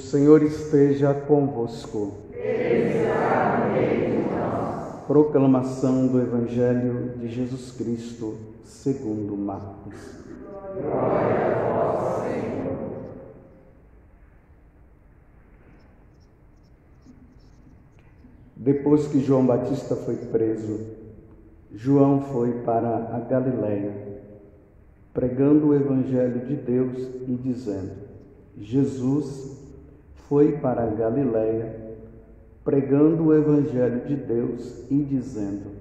Senhor esteja convosco. Proclamação do Evangelho de Jesus Cristo, segundo Marcos. Glória a vós, Senhor. Depois que João Batista foi preso, João foi para a Galiléia, pregando o Evangelho de Deus e dizendo: Jesus foi para a Galiléia, pregando o Evangelho de Deus e dizendo: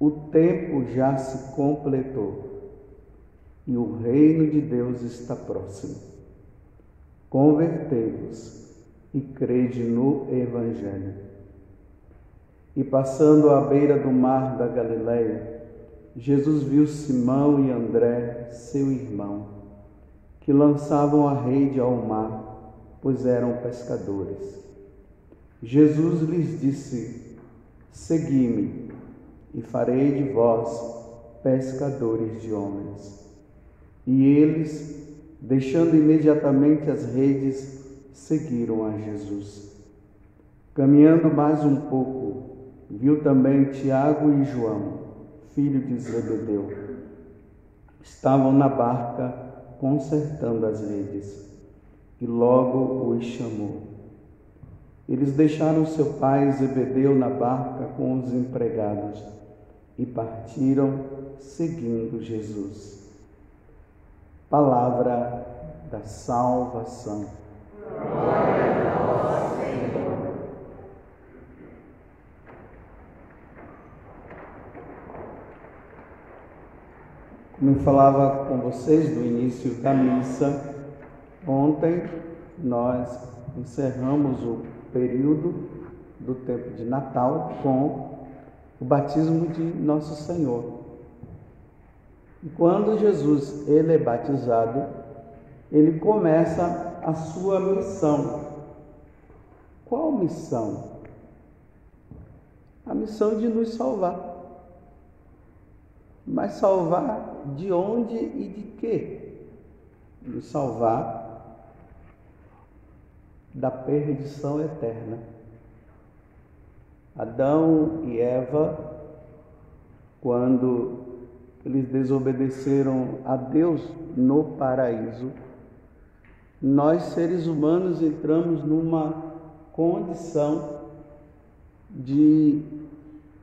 O tempo já se completou e o reino de Deus está próximo. Convertei-vos e crede no Evangelho. E passando à beira do mar da Galiléia, Jesus viu Simão e André, seu irmão, que lançavam a rede ao mar pois eram pescadores. Jesus lhes disse: Segui-me, e farei de vós pescadores de homens. E eles, deixando imediatamente as redes, seguiram a Jesus. Caminhando mais um pouco, viu também Tiago e João, filho de Zebedeu. Estavam na barca consertando as redes e logo os chamou. Eles deixaram seu pai Zebedeu na barca com os empregados e partiram seguindo Jesus. Palavra da salvação. Glória a vós, Senhor. Como eu falava com vocês no início da missa, Ontem nós encerramos o período do tempo de Natal com o batismo de Nosso Senhor. E quando Jesus ele é batizado, ele começa a sua missão. Qual missão? A missão de nos salvar. Mas salvar de onde e de quê? Nos salvar da perdição eterna. Adão e Eva, quando eles desobedeceram a Deus no paraíso, nós seres humanos entramos numa condição de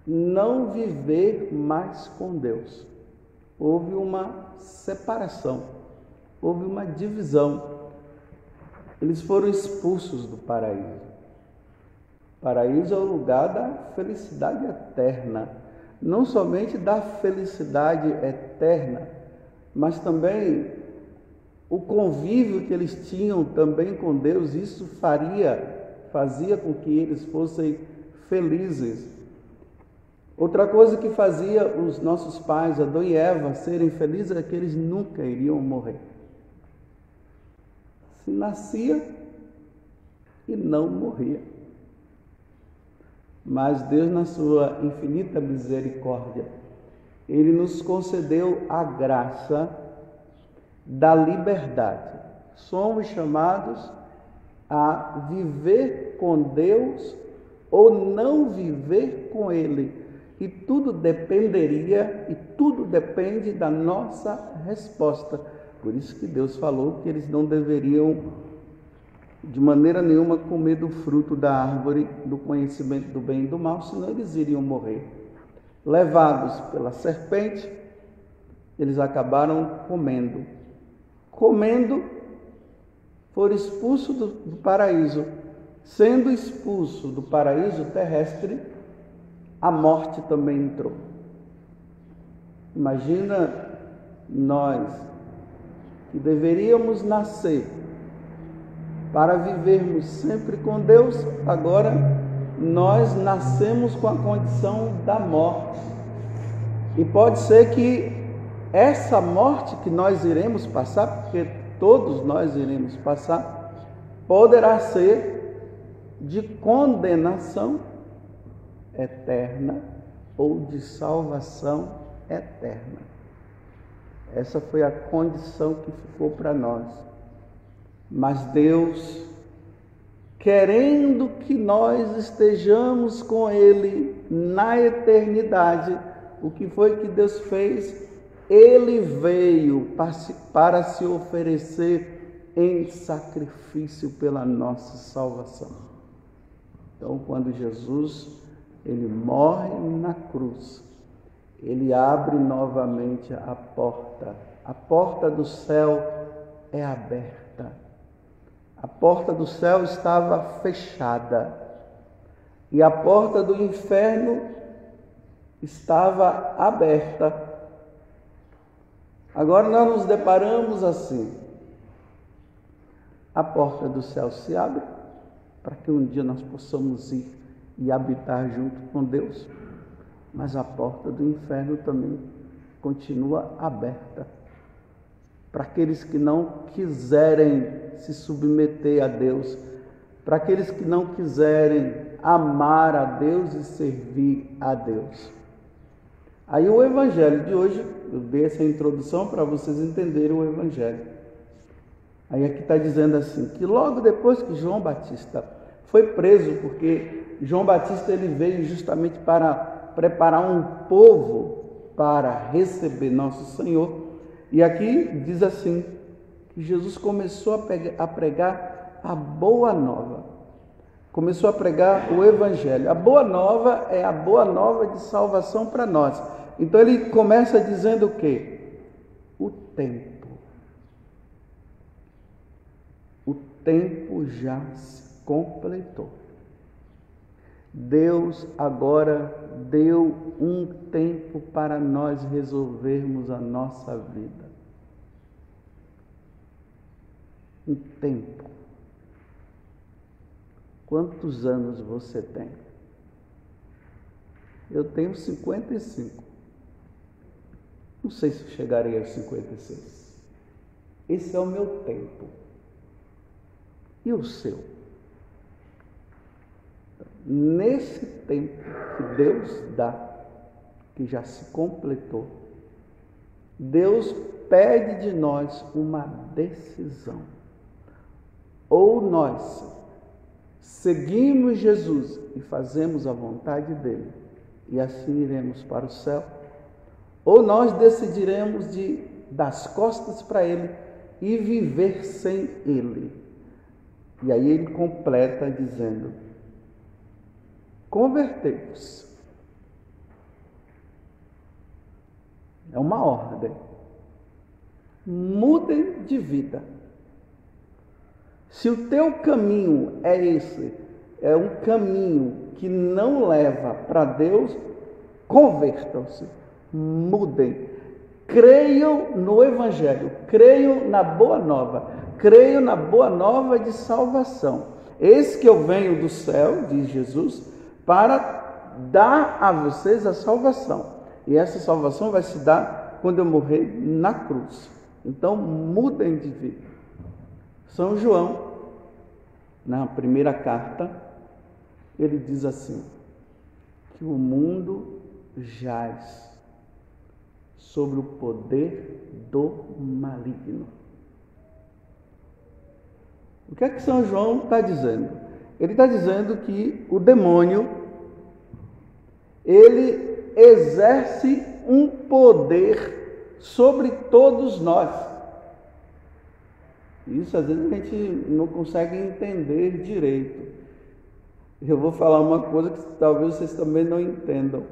não viver mais com Deus. Houve uma separação, houve uma divisão eles foram expulsos do paraíso. O paraíso é o lugar da felicidade eterna, não somente da felicidade eterna, mas também o convívio que eles tinham também com Deus, isso faria, fazia com que eles fossem felizes. Outra coisa que fazia os nossos pais, Adão e Eva, serem felizes é que eles nunca iriam morrer nascia e não morria. Mas Deus, na sua infinita misericórdia, Ele nos concedeu a graça da liberdade. Somos chamados a viver com Deus ou não viver com Ele. E tudo dependeria e tudo depende da nossa resposta por isso que Deus falou que eles não deveriam de maneira nenhuma comer do fruto da árvore do conhecimento do bem e do mal, senão eles iriam morrer. Levados pela serpente, eles acabaram comendo. Comendo, foram expulsos do, do paraíso. Sendo expulso do paraíso terrestre, a morte também entrou. Imagina nós que deveríamos nascer para vivermos sempre com Deus, agora nós nascemos com a condição da morte. E pode ser que essa morte que nós iremos passar, porque todos nós iremos passar, poderá ser de condenação eterna ou de salvação eterna. Essa foi a condição que ficou para nós. Mas Deus, querendo que nós estejamos com Ele na eternidade. O que foi que Deus fez? Ele veio para se oferecer em sacrifício pela nossa salvação. Então, quando Jesus ele morre na cruz, ele abre novamente a porta. A porta do céu é aberta. A porta do céu estava fechada e a porta do inferno estava aberta. Agora nós nos deparamos assim. A porta do céu se abre para que um dia nós possamos ir e habitar junto com Deus, mas a porta do inferno também continua aberta para aqueles que não quiserem se submeter a Deus, para aqueles que não quiserem amar a Deus e servir a Deus. Aí o Evangelho de hoje, eu dei essa introdução para vocês entenderem o Evangelho. Aí aqui está dizendo assim, que logo depois que João Batista foi preso, porque João Batista ele veio justamente para preparar um povo para receber nosso Senhor. E aqui diz assim, que Jesus começou a pregar a boa nova. Começou a pregar o Evangelho. A boa nova é a boa nova de salvação para nós. Então ele começa dizendo o quê? O tempo. O tempo já se completou. Deus agora deu um tempo para nós resolvermos a nossa vida. Um tempo. Quantos anos você tem? Eu tenho 55. Não sei se chegarei aos 56. Esse é o meu tempo. E o seu? Nesse tempo que Deus dá, que já se completou, Deus pede de nós uma decisão. Ou nós seguimos Jesus e fazemos a vontade dele, e assim iremos para o céu ou nós decidiremos de das costas para ele e viver sem ele. E aí ele completa dizendo: convertei-vos. É uma ordem. Mudem de vida. Se o teu caminho é esse, é um caminho que não leva para Deus, convertam-se mudem. Creiam no Evangelho, creiam na boa nova, creiam na boa nova de salvação. Eis que eu venho do céu, diz Jesus, para dar a vocês a salvação. E essa salvação vai se dar quando eu morrer na cruz. Então mudem de vida. São João, na primeira carta, ele diz assim: que o mundo jaz sobre o poder do maligno. O que é que São João está dizendo? Ele está dizendo que o demônio ele exerce um poder sobre todos nós. Isso às vezes a gente não consegue entender direito. Eu vou falar uma coisa que talvez vocês também não entendam.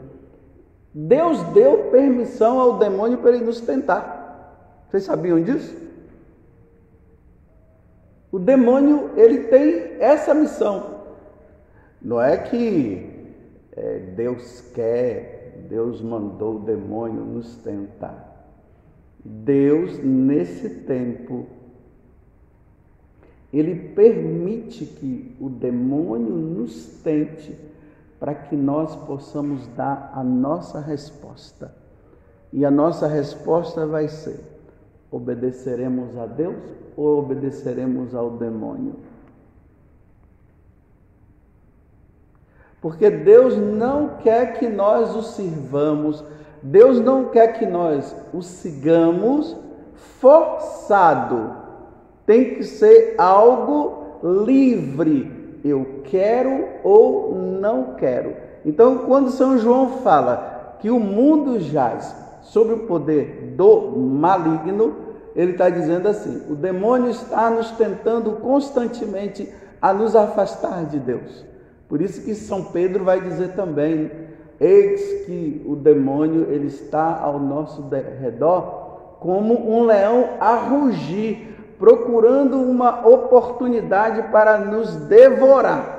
Deus deu permissão ao demônio para ele nos tentar. Vocês sabiam disso? O demônio ele tem essa missão. Não é que é, Deus quer, Deus mandou o demônio nos tentar. Deus nesse tempo ele permite que o demônio nos tente para que nós possamos dar a nossa resposta. E a nossa resposta vai ser: obedeceremos a Deus ou obedeceremos ao demônio? Porque Deus não quer que nós o sirvamos, Deus não quer que nós o sigamos forçado. Tem que ser algo livre eu quero ou não quero. Então, quando São João fala que o mundo jaz sobre o poder do maligno, ele está dizendo assim: o demônio está nos tentando constantemente a nos afastar de Deus. Por isso que São Pedro vai dizer também: eis que o demônio ele está ao nosso redor como um leão a rugir, procurando uma oportunidade para nos devorar,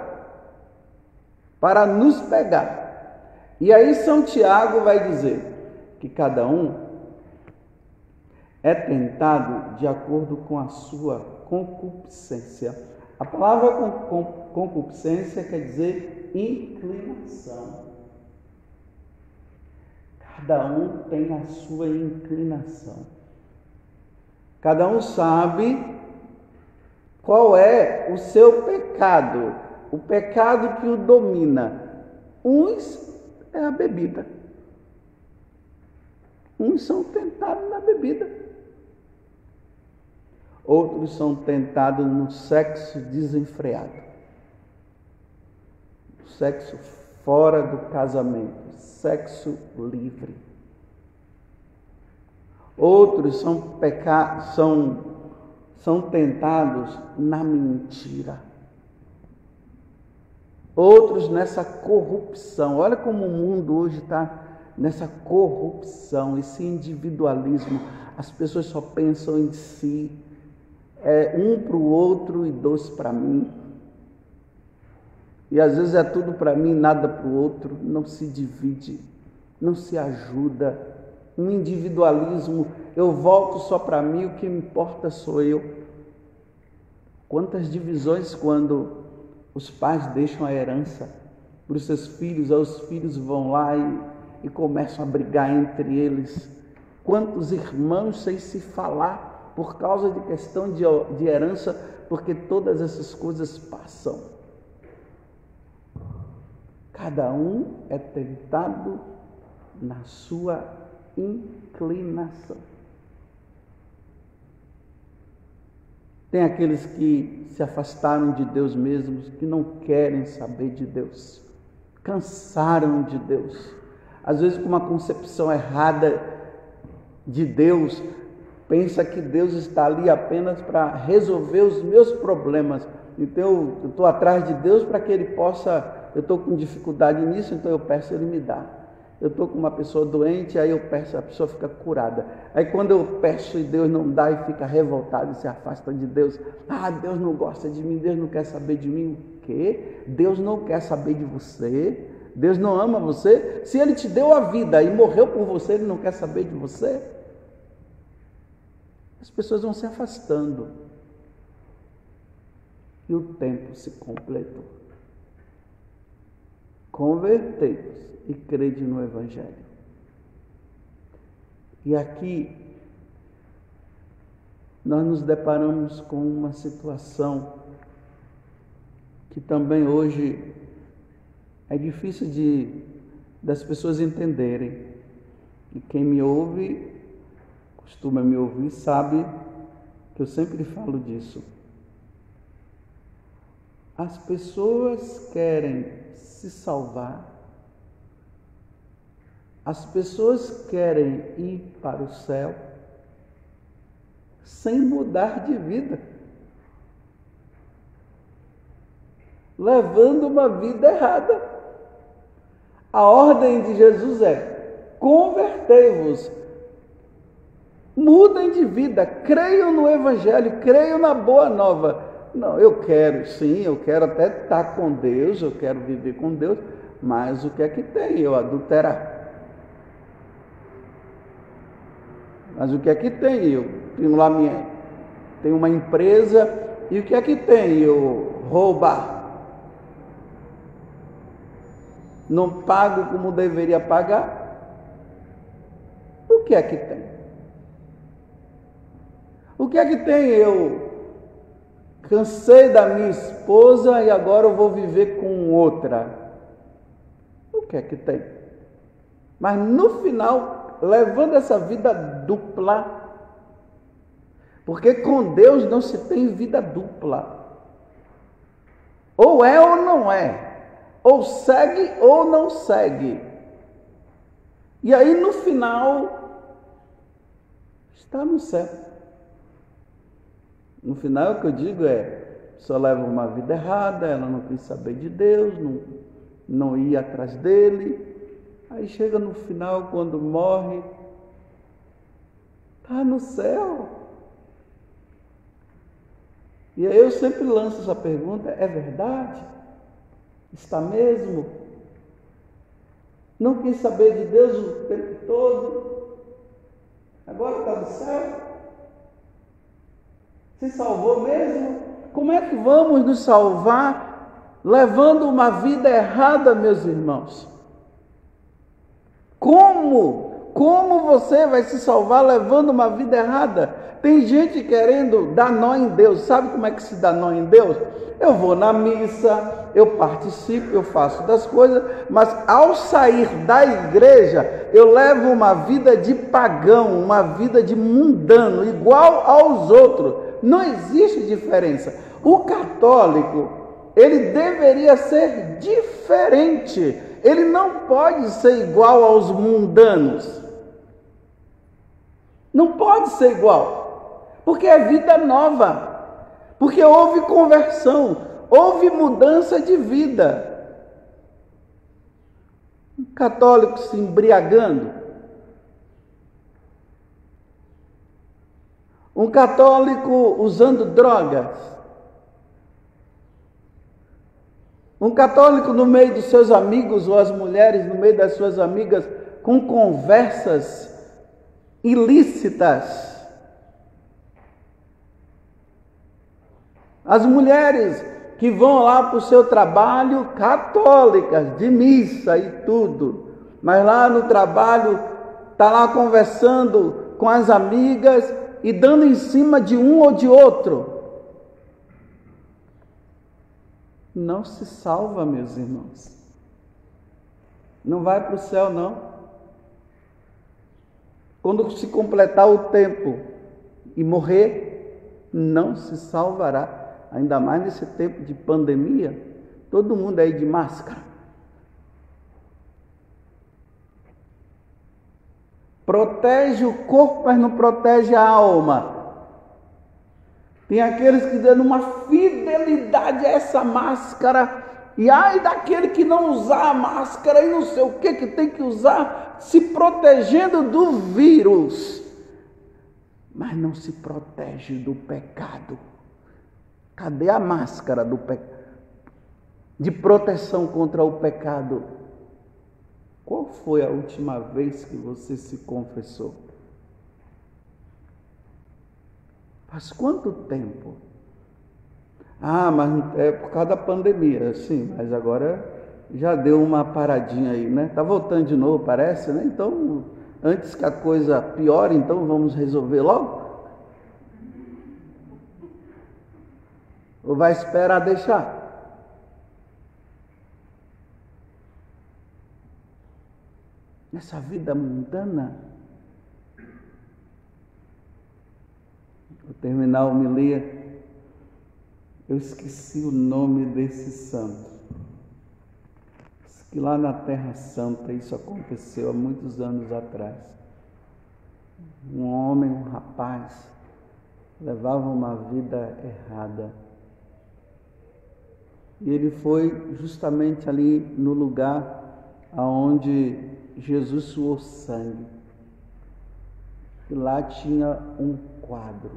para nos pegar. E aí São Tiago vai dizer que cada um é tentado de acordo com a sua concupiscência. A palavra concupiscência quer dizer inclinação. Cada um tem a sua inclinação. Cada um sabe qual é o seu pecado, o pecado que o domina. Uns é a bebida. Uns são tentados na bebida. Outros são tentados no sexo desenfreado, sexo fora do casamento, sexo livre. Outros são pecados, são, são tentados na mentira. Outros nessa corrupção. Olha como o mundo hoje está nessa corrupção, esse individualismo. As pessoas só pensam em si, é um para o outro e dois para mim. E às vezes é tudo para mim, nada para o outro, não se divide, não se ajuda. Um individualismo, eu volto só para mim, o que importa sou eu. Quantas divisões quando os pais deixam a herança para os seus filhos, aí os filhos vão lá e, e começam a brigar entre eles. Quantos irmãos sem se falar por causa de questão de, de herança, porque todas essas coisas passam. Cada um é tentado na sua inclinação. Tem aqueles que se afastaram de Deus mesmos, que não querem saber de Deus, cansaram de Deus, às vezes com uma concepção errada de Deus, pensa que Deus está ali apenas para resolver os meus problemas. Então eu estou atrás de Deus para que Ele possa. Eu estou com dificuldade nisso, então eu peço Ele me dá. Eu estou com uma pessoa doente, aí eu peço, a pessoa fica curada. Aí quando eu peço e Deus não dá e fica revoltado e se afasta de Deus, ah, Deus não gosta de mim, Deus não quer saber de mim. O quê? Deus não quer saber de você? Deus não ama você? Se Ele te deu a vida e morreu por você, Ele não quer saber de você? as pessoas vão se afastando. E o tempo se completou. Convertei-vos e crede no Evangelho. E aqui nós nos deparamos com uma situação que também hoje é difícil de das pessoas entenderem. E quem me ouve costuma me ouvir sabe que eu sempre falo disso. As pessoas querem se salvar, as pessoas querem ir para o céu sem mudar de vida, levando uma vida errada. A ordem de Jesus é: convertei-vos Mudem de vida, creiam no Evangelho, creiam na boa nova. Não, eu quero, sim, eu quero até estar com Deus, eu quero viver com Deus, mas o que é que tem eu adulterar? Mas o que é que tem eu? Tenho lá minha, tenho uma empresa, e o que é que tem eu roubar? Não pago como deveria pagar? O que é que tem? O que é que tem eu? Cansei da minha esposa e agora eu vou viver com outra. O que é que tem? Mas no final, levando essa vida dupla, porque com Deus não se tem vida dupla. Ou é ou não é. Ou segue ou não segue. E aí no final está no céu. No final o que eu digo é, só leva uma vida errada, ela não quis saber de Deus, não, não ia atrás dele. Aí chega no final, quando morre, está no céu. E aí eu sempre lanço essa pergunta: é verdade? Está mesmo? Não quis saber de Deus o tempo todo? Agora está no céu? Se salvou mesmo? Como é que vamos nos salvar levando uma vida errada, meus irmãos? Como? Como você vai se salvar levando uma vida errada? Tem gente querendo dar nó em Deus. Sabe como é que se dá nó em Deus? Eu vou na missa, eu participo, eu faço das coisas, mas ao sair da igreja, eu levo uma vida de pagão, uma vida de mundano, igual aos outros. Não existe diferença. O católico, ele deveria ser diferente. Ele não pode ser igual aos mundanos. Não pode ser igual. Porque é vida nova. Porque houve conversão, houve mudança de vida. Um católico se embriagando. Um católico usando drogas. Um católico no meio dos seus amigos ou as mulheres no meio das suas amigas com conversas ilícitas. As mulheres que vão lá para o seu trabalho católicas, de missa e tudo, mas lá no trabalho está lá conversando com as amigas e dando em cima de um ou de outro. não se salva, meus irmãos. Não vai para o céu, não. Quando se completar o tempo e morrer, não se salvará. Ainda mais nesse tempo de pandemia, todo mundo aí de máscara. Protege o corpo, mas não protege a alma. Tem aqueles que dão uma fidelidade a essa máscara. E ai daquele que não usar a máscara e não sei o que que tem que usar, se protegendo do vírus, mas não se protege do pecado. Cadê a máscara do de proteção contra o pecado? Qual foi a última vez que você se confessou? Faz quanto tempo? Ah, mas é por causa da pandemia, sim, mas agora já deu uma paradinha aí, né? Tá voltando de novo, parece, né? Então, antes que a coisa piore, então vamos resolver logo? Ou vai esperar deixar? Nessa vida mundana, Vou terminar a homilia. Eu esqueci o nome desse santo. Que lá na Terra Santa isso aconteceu há muitos anos atrás. Um homem, um rapaz, levava uma vida errada. E ele foi justamente ali no lugar aonde Jesus suou sangue. E lá tinha um quadro.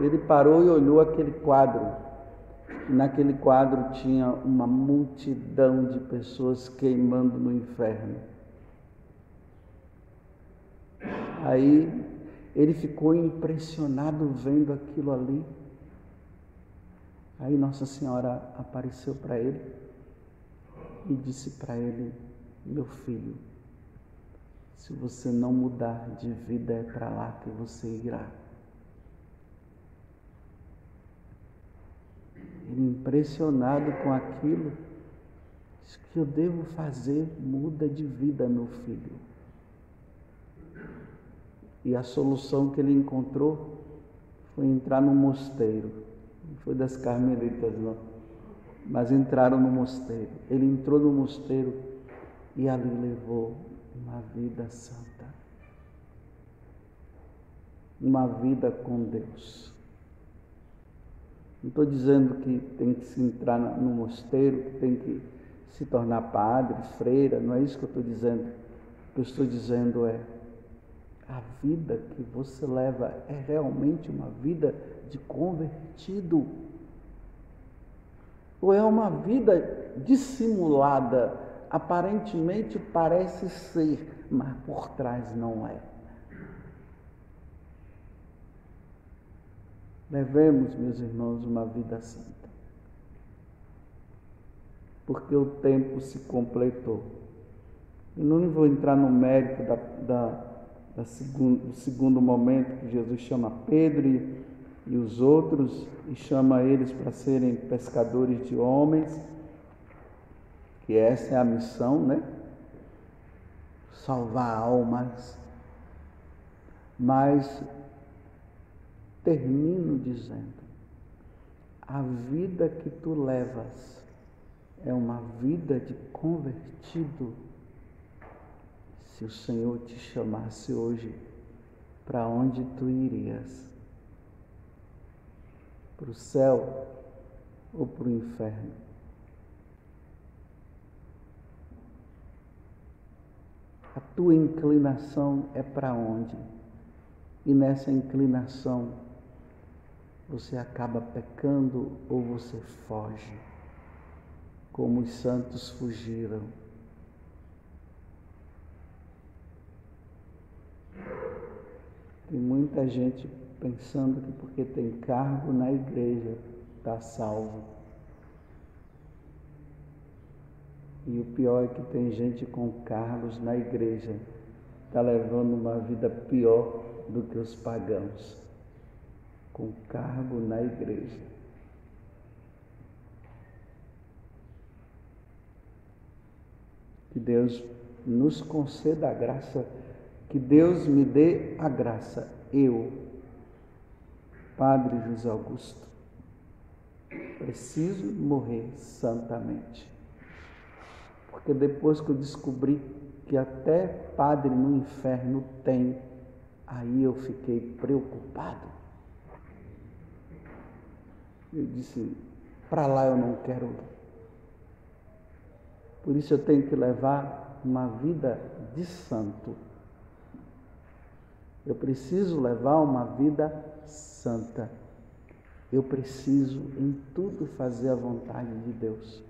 Ele parou e olhou aquele quadro. E naquele quadro tinha uma multidão de pessoas queimando no inferno. Aí ele ficou impressionado vendo aquilo ali. Aí Nossa Senhora apareceu para ele e disse para ele: Meu filho, se você não mudar de vida, é para lá que você irá. Ele impressionado com aquilo, disse que eu devo fazer muda de vida, meu filho. E a solução que ele encontrou foi entrar num mosteiro Não foi das carmelitas, não. Mas entraram no mosteiro. Ele entrou no mosteiro e ali levou uma vida santa. Uma vida com Deus. Não estou dizendo que tem que se entrar no mosteiro, que tem que se tornar padre, freira, não é isso que eu estou dizendo. O que eu estou dizendo é a vida que você leva é realmente uma vida de convertido? Ou é uma vida dissimulada? Aparentemente parece ser, mas por trás não é. Levemos, meus irmãos, uma vida santa. Porque o tempo se completou. E não vou entrar no mérito da, da segundo, do segundo momento que Jesus chama Pedro e, e os outros e chama eles para serem pescadores de homens, que essa é a missão, né? Salvar almas. Mas termino dizendo: a vida que tu levas é uma vida de convertido se o Senhor te chamasse hoje, para onde tu irias? Para o céu ou para o inferno? A tua inclinação é para onde? E nessa inclinação você acaba pecando ou você foge, como os santos fugiram. Tem muita gente pensando que porque tem cargo na igreja está salvo. E o pior é que tem gente com cargos na igreja, está levando uma vida pior do que os pagãos, com cargo na igreja. Que Deus nos conceda a graça que Deus me dê a graça, eu, Padre José Augusto, preciso morrer santamente. Porque depois que eu descobri que até padre no inferno tem, aí eu fiquei preocupado. Eu disse: para lá eu não quero ir. Por isso eu tenho que levar uma vida de santo eu preciso levar uma vida santa. Eu preciso em tudo fazer a vontade de Deus.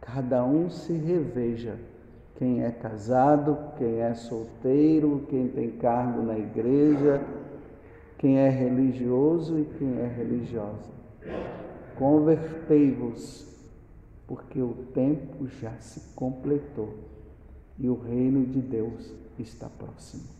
Cada um se reveja. Quem é casado, quem é solteiro, quem tem cargo na igreja, quem é religioso e quem é religiosa. Convertei-vos, porque o tempo já se completou e o reino de Deus está próximo.